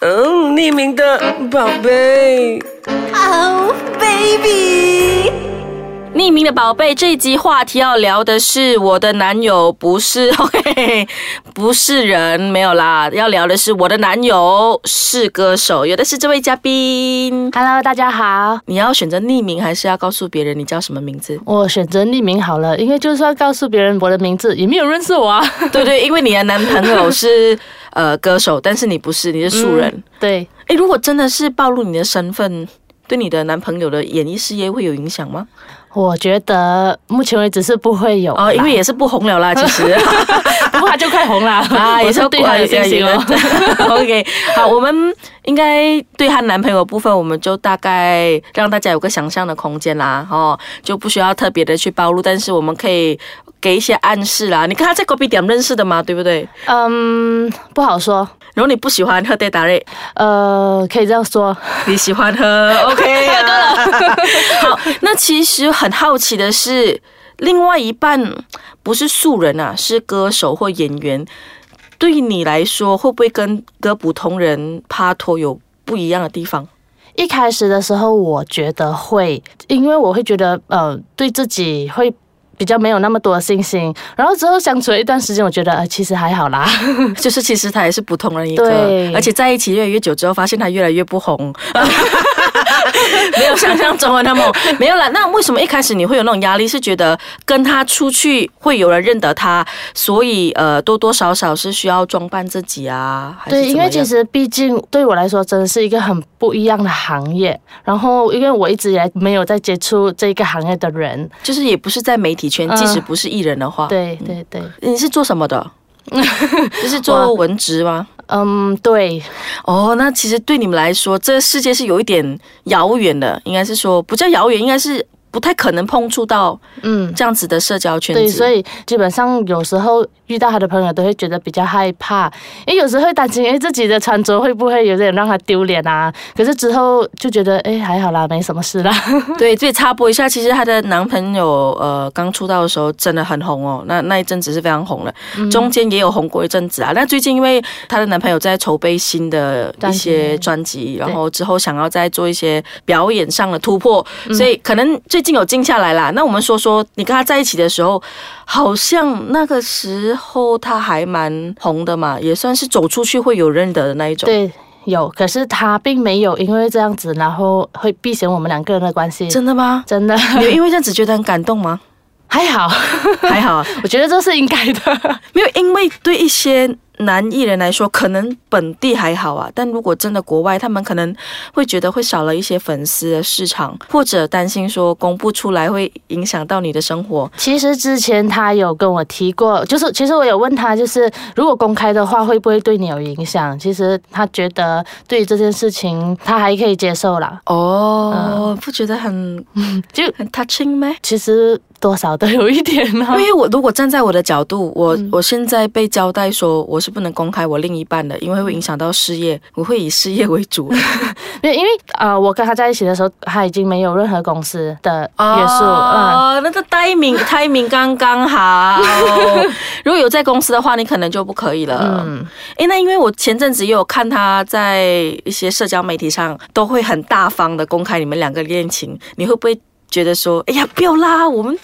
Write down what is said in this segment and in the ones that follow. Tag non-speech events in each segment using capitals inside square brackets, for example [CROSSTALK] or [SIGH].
嗯，匿名的宝贝。Oh baby，匿名的宝贝，这一集话题要聊的是我的男友不是 [LAUGHS] OK，不是人，没有啦。要聊的是我的男友是歌手，有的是这位嘉宾。Hello，大家好，你要选择匿名，还是要告诉别人你叫什么名字？我选择匿名好了，因为就算告诉别人我的名字，也没有认识我啊。[LAUGHS] 对对，因为你的男朋友是呃歌手，但是你不是，你是素人。对，诶，如果真的是暴露你的身份，对你的男朋友的演艺事业会有影响吗？我觉得目前为止是不会有哦，因为也是不红了啦，[LAUGHS] 其实。不过他就快红了 [LAUGHS] 啊，也是对他有信心哦。[LAUGHS] OK，好，我们应该对她男朋友的部分，我们就大概让大家有个想象的空间啦，哦，就不需要特别的去暴露，但是我们可以给一些暗示啦。你跟他在 Kopi 点认识的嘛？对不对？嗯，不好说，然后你不喜欢喝 t a 瑞，呃，可以这样说。你喜欢喝 [LAUGHS] OK 啊。[LAUGHS] 好，那其实很好奇的是，另外一半不是素人啊，是歌手或演员。对于你来说，会不会跟跟普通人帕托有不一样的地方？一开始的时候，我觉得会，因为我会觉得，呃，对自己会。比较没有那么多的信心，然后之后相处了一段时间，我觉得呃其实还好啦。[LAUGHS] 就是其实他也是普通人一个对，而且在一起越来越久之后，发现他越来越不红，[LAUGHS] 没有想象中的那么没有了。那为什么一开始你会有那种压力？是觉得跟他出去会有人认得他，所以呃多多少少是需要装扮自己啊？对，因为其实毕竟对我来说，真的是一个很不一样的行业。然后，因为我一直以来没有在接触这个行业的人，就是也不是在媒体圈，嗯即使不是艺人的话，，对对对，你是做什么的？[LAUGHS] 就是做文职吗？嗯，对，哦，那其实对你们来说，这个世界是有一点遥远的，应该是说不叫遥远，应该是不太可能碰触到嗯，这样子的社交圈子。对，所以基本上有时候遇到他的朋友都会觉得比较害怕，因为有时候会担心，哎，自己的穿着会不会有点让他丢脸啊？可是之后就觉得，哎，还好啦，没什么事啦。[LAUGHS] 对，这里插播一下，其实她的男朋友呃刚出道的时候真的很红哦，那那一阵子是非常红的，嗯中间也有红过一阵子啊。那最近因为她的男朋友在筹备新的一些专辑，然后之后想要再做一些表演上的突破，嗯所以可能最近有静下来啦。那我们说说你跟他在一起的时候，好像那个时候他还蛮红的嘛，也算是走出去会有认得的那一种。对，有，可是他并没有因为这样子，然后会避嫌我们两个人的关系。真的吗？真的你有因为这样子觉得很感动吗？还好，还好啊，[LAUGHS] 我觉得这是应该的。没有，因为对一些男艺人来说，可能本地还好啊，但如果真的国外，他们可能会觉得会少了一些粉丝的市场，或者担心说公布出来会影响到你的生活。其实之前他有跟我提过，就是其实我有问他，就是如果公开的话，会不会对你有影响？其实他觉得对于这件事情，他还可以接受啦。哦，不觉得很 [LAUGHS] 就很 touching 吗？其实多少都有一点啊。因为我如果站在我的角度，我、我现在被交代说我是不能公开我另一半的，因为会影响到事业，我会以事业为主。[LAUGHS] 因为因为呃，我跟他在一起的时候，他已经没有任何公司的约束，嗯。哦，那个 timing [LAUGHS] timing 刚刚好。[LAUGHS] 如果有在公司的话，你可能就不可以了。嗯，哎，那因为我前阵子也有看他在一些社交媒体上都会很大方的公开你们两个恋情，你会不会觉得说，哎呀，不要啦，我们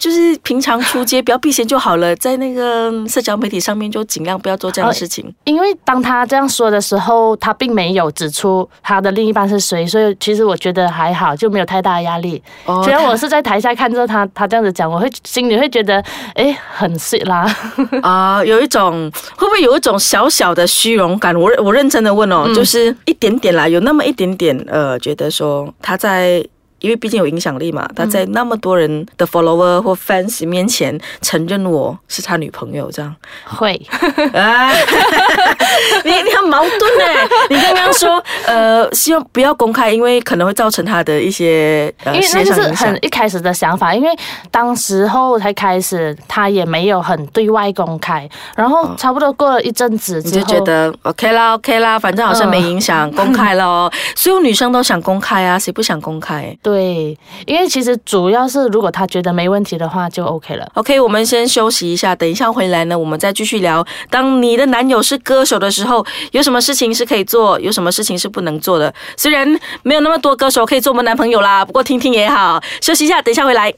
就是平常出街不要避嫌就好了，在那个社交媒体上面就尽量不要做这样的事情。因为当他这样说的时候，他并没有指出他的另一半是谁，所以其实我觉得还好，就没有太大的压力。哦虽然我是在台下看着他，他这样子讲，我会心里会觉得，哎，很 sweet 啦。[LAUGHS] 啊、有一种会不会有一种小小的虚荣感？我我认真的问哦，就是一点点啦，有那么一点点呃，觉得说他在。因为毕竟有影响力嘛，他在那么多人的 follower 或 fans 面前承认我是他女朋友，这样会，[LAUGHS] 啊，[LAUGHS] 你你很矛盾哎！[LAUGHS] 你刚刚说呃，希望不要公开，因为可能会造成他的一些呃因为那就是很。一开始的想法，因为当时候才开始，他也没有很对外公开，然后差不多过了一阵子你之后，就觉得 OK 啦，OK 啦，反正好像没影响，公开了哦。所有女生都想公开啊，谁不想公开？对对，因为其实主要是如果他觉得没问题的话，就 OK 了。OK，我们先休息一下，等一下回来呢，我们再继续聊。当你的男友是歌手的时候，有什么事情是可以做，有什么事情是不能做的？虽然没有那么多歌手可以做我们男朋友啦，不过听听也好。休息一下，等一下回来。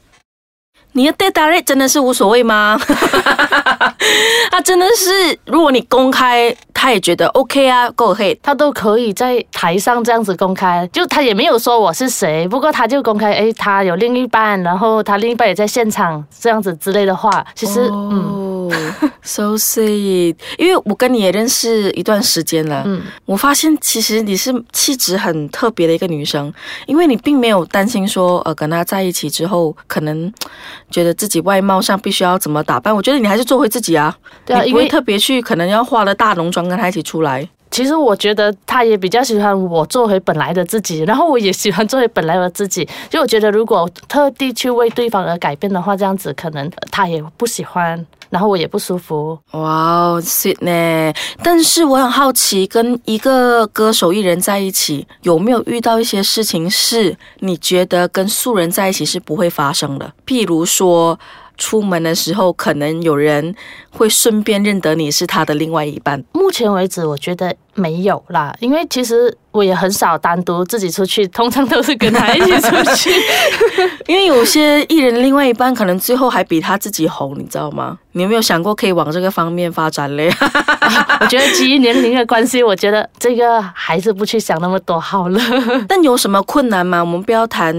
你的 data rate 真的是无所谓吗？[LAUGHS] 他真的是，如果你公开，他也觉得 OK 啊，go ahead。他都可以在台上这样子公开，就他也没有说我是谁，不过他就公开，哎，他有另一半，然后他另一半也在现场，这样子之类的话，其实、嗯，哦，so sweet。因为我跟你也认识一段时间了，嗯，我发现其实你是气质很特别的一个女生，因为你并没有担心说，呃，跟他在一起之后，可能觉得自己外貌上必须要怎么打扮。我觉得你还是做回自己啊，对啊因不会特别去可能要化了大浓妆跟他一起出来。其实我觉得他也比较喜欢我做回本来的自己，然后我也喜欢做回本来的自己。就我觉得，如果特地去为对方而改变的话，这样子可能呃他也不喜欢，然后我也不舒服。哇哦，sweet 呢！但是我很好奇，跟一个歌手艺人在一起，有没有遇到一些事情是你觉得跟素人在一起是不会发生的？譬如说，出门的时候，可能有人会顺便认得你是他的另外一半。目前为止，我觉得没有啦，因为其实我也很少单独自己出去，通常都是跟他一起出去。[LAUGHS] 因为有些艺人另外一半可能最后还比他自己红，你知道吗？你有没有想过可以往这个方面发展嘞？[LAUGHS] 我觉得基于年龄的关系，我觉得这个还是不去想那么多好了。[LAUGHS] 但有什么困难吗？我们不要谈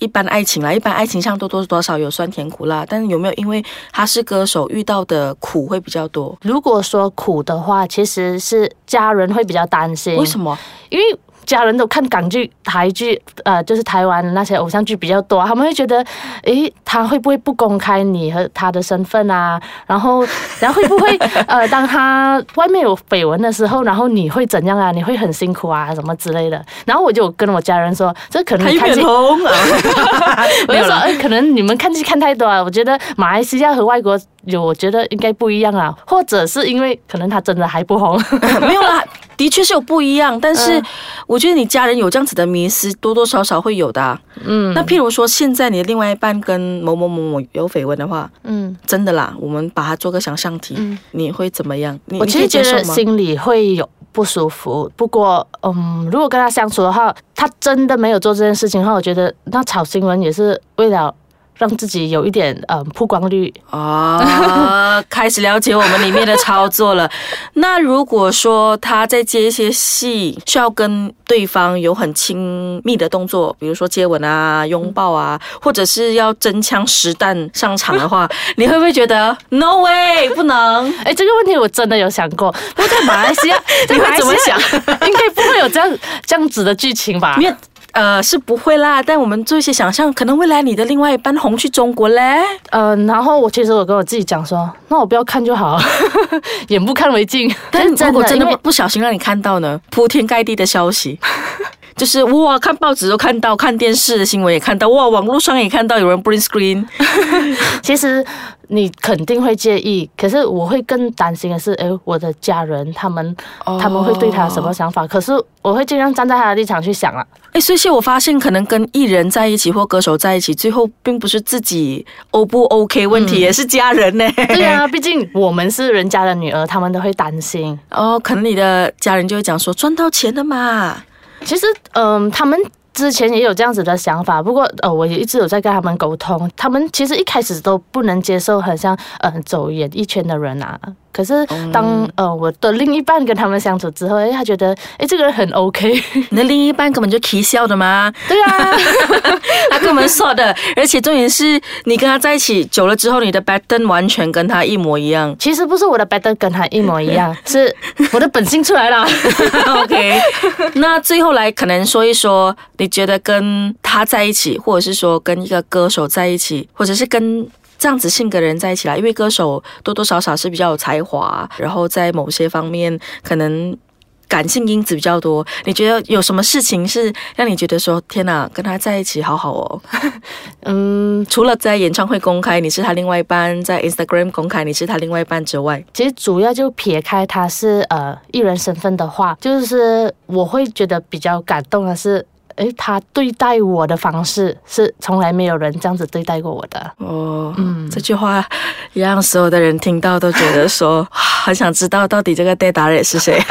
一般爱情啦，一般爱情上多多少少有酸甜苦辣，但是有没有因为他是歌手遇到的苦会比较多？如果说苦的话，其实是家人会比较担心。为什么？因为家人都看港剧、台剧，呃，就是台湾的那些偶像剧比较多，他们会觉得，诶，他会不会不公开你和他的身份啊？然后，[LAUGHS] 然后会不会，呃，当他外面有绯闻的时候，然后你会怎样啊？你会很辛苦啊，什么之类的。然后我就跟我家人说，这可能他又变看戏。红啊！[LAUGHS] 我就说，哎，可能你们看戏看太多啊。我觉得马来西亚和外国有，我觉得应该不一样啊，或者是因为可能他真的还不红。[LAUGHS] 没有啦，的确是有不一样，但是嗯我觉得你家人有这样子的迷失，多多少少会有的、啊。嗯那譬如说，现在你的另外一半跟某某某某有绯闻的话，嗯，真的啦，我们把它做个想象题，嗯你会怎么样？你我其实觉得？心里会有不舒服。不过，嗯，如果跟他相处的话，他真的没有做这件事情的话，我觉得那炒新闻也是为了。让自己有一点嗯曝光率，啊，[LAUGHS] 开始了解我们里面的操作了。[LAUGHS] 那如果说他在接一些戏，需要跟对方有很亲密的动作，比如说接吻啊、拥抱啊，或者是要真枪实弹上场的话，[LAUGHS] 你会不会觉得 no way 不能？哎，这个问题我真的有想过。不过在马来西亚，你会怎么想亚应该不会有这样这样子的剧情吧？呃是不会啦，但我们做一些想象，可能未来你的另外一半红去中国嘞。呃，然后我其实我跟我自己讲说，那我不要看就好，[LAUGHS] 眼不看为净。但 [LAUGHS] 是如果真的不不小心让你看到呢，铺天盖地的消息，[LAUGHS] 就是哇，看报纸都看到，看电视的新闻也看到，哇，网络上也看到有人 bring screen，其实你肯定会介意，可是我会更担心的是，哎，我的家人他们、他们会对他什么想法？可是我会尽量站在他的立场去想啊。哎，所以我发现，可能跟艺人在一起或歌手在一起，最后并不是自己 O 不 OK 问题，也是家人呢。对啊，毕竟我们是人家的女儿，他们都会担心。哦，可能你的家人就会讲说赚到钱了嘛。其实，嗯、他们。之前也有这样子的想法，不过呃，我也一直有在跟他们沟通。他们其实一开始都不能接受，很像嗯走演艺圈的人啊。可是当呃我的另一半跟他们相处之后，哎，他觉得哎这个人很 OK。[LAUGHS] 你的另一半根本就啼笑的嘛，对啊，[LAUGHS] 他根本说的，而且重点是你跟他在一起久了之后，你的 pattern 完全跟他一模一样。其实不是我的 pattern 跟他一模一样，[LAUGHS] 是我的本性出来了。OK，那最后来可能说一说，你觉得跟他在一起，或者是说跟一个歌手在一起，或者是跟这样子性格的人在一起啦，因为歌手多多少少是比较有才华，然后在某些方面可能。感性因子比较多，你觉得有什么事情是让你觉得说天哪，跟他在一起好好哦？嗯，除了在演唱会公开你是他另外一半，在 Instagram 公开你是他另外一半之外，其实主要就撇开他是呃艺人身份的话，就是我会觉得比较感动的是。诶，他对待我的方式是从来没有人这样子对待过我的。哦，嗯这句话也让所有的人听到都觉得说，[LAUGHS] 很想知道到底这个 d a d a 是谁，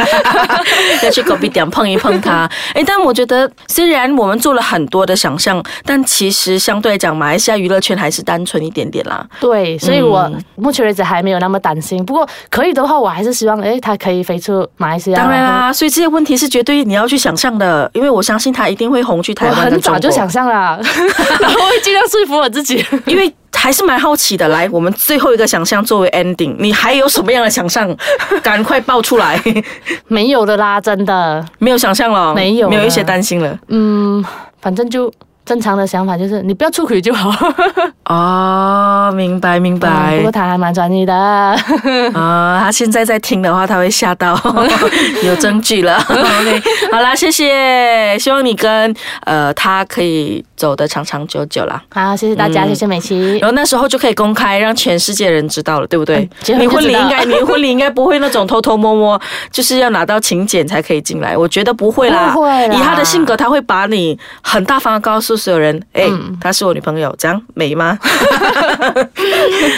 [LAUGHS] 要去隔壁点碰一碰他。哎，但我觉得虽然我们做了很多的想象，但其实相对来讲，马来西亚娱乐圈还是单纯一点点啦。对，所以我目前为止还没有那么担心。不过可以的话，我还是希望，诶，他可以飞出马来西亚。当然啦，所以这些问题是绝对你要去想象的，因为我相信他一定会红去台我湾。很早就想，象了，[LAUGHS] 然后会尽量说服我自己。因为还是蛮好奇的。来，我们最后一个想象作为 ending，你还有什么样的想象？赶快爆出来！[LAUGHS] 没有的啦，真的。没有想象了，没有没有一些担心了。嗯，反正就正常的想法就是你不要出轨就好。[LAUGHS] 哦，明白明嗯白不过他还蛮专一的。啊，[LAUGHS] 他现在在听的话，他会吓到，[LAUGHS] 有证据了。OK，好啦，谢谢，希望你跟呃他可以走得长长久久啦。好，谢谢大家，谢谢美琪然。后那时候就可以公开，让全世界人知道了，对不对嗯？你婚礼应该，你婚礼应该不会那种偷偷摸摸，就是要拿到请柬才可以进来。我觉得不会啦，不会啦以他的性格，他会把你很大方的告诉所有人，哎、嗯她是我女朋友，这样美吗？[LAUGHS]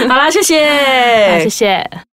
好啦，谢谢，谢谢。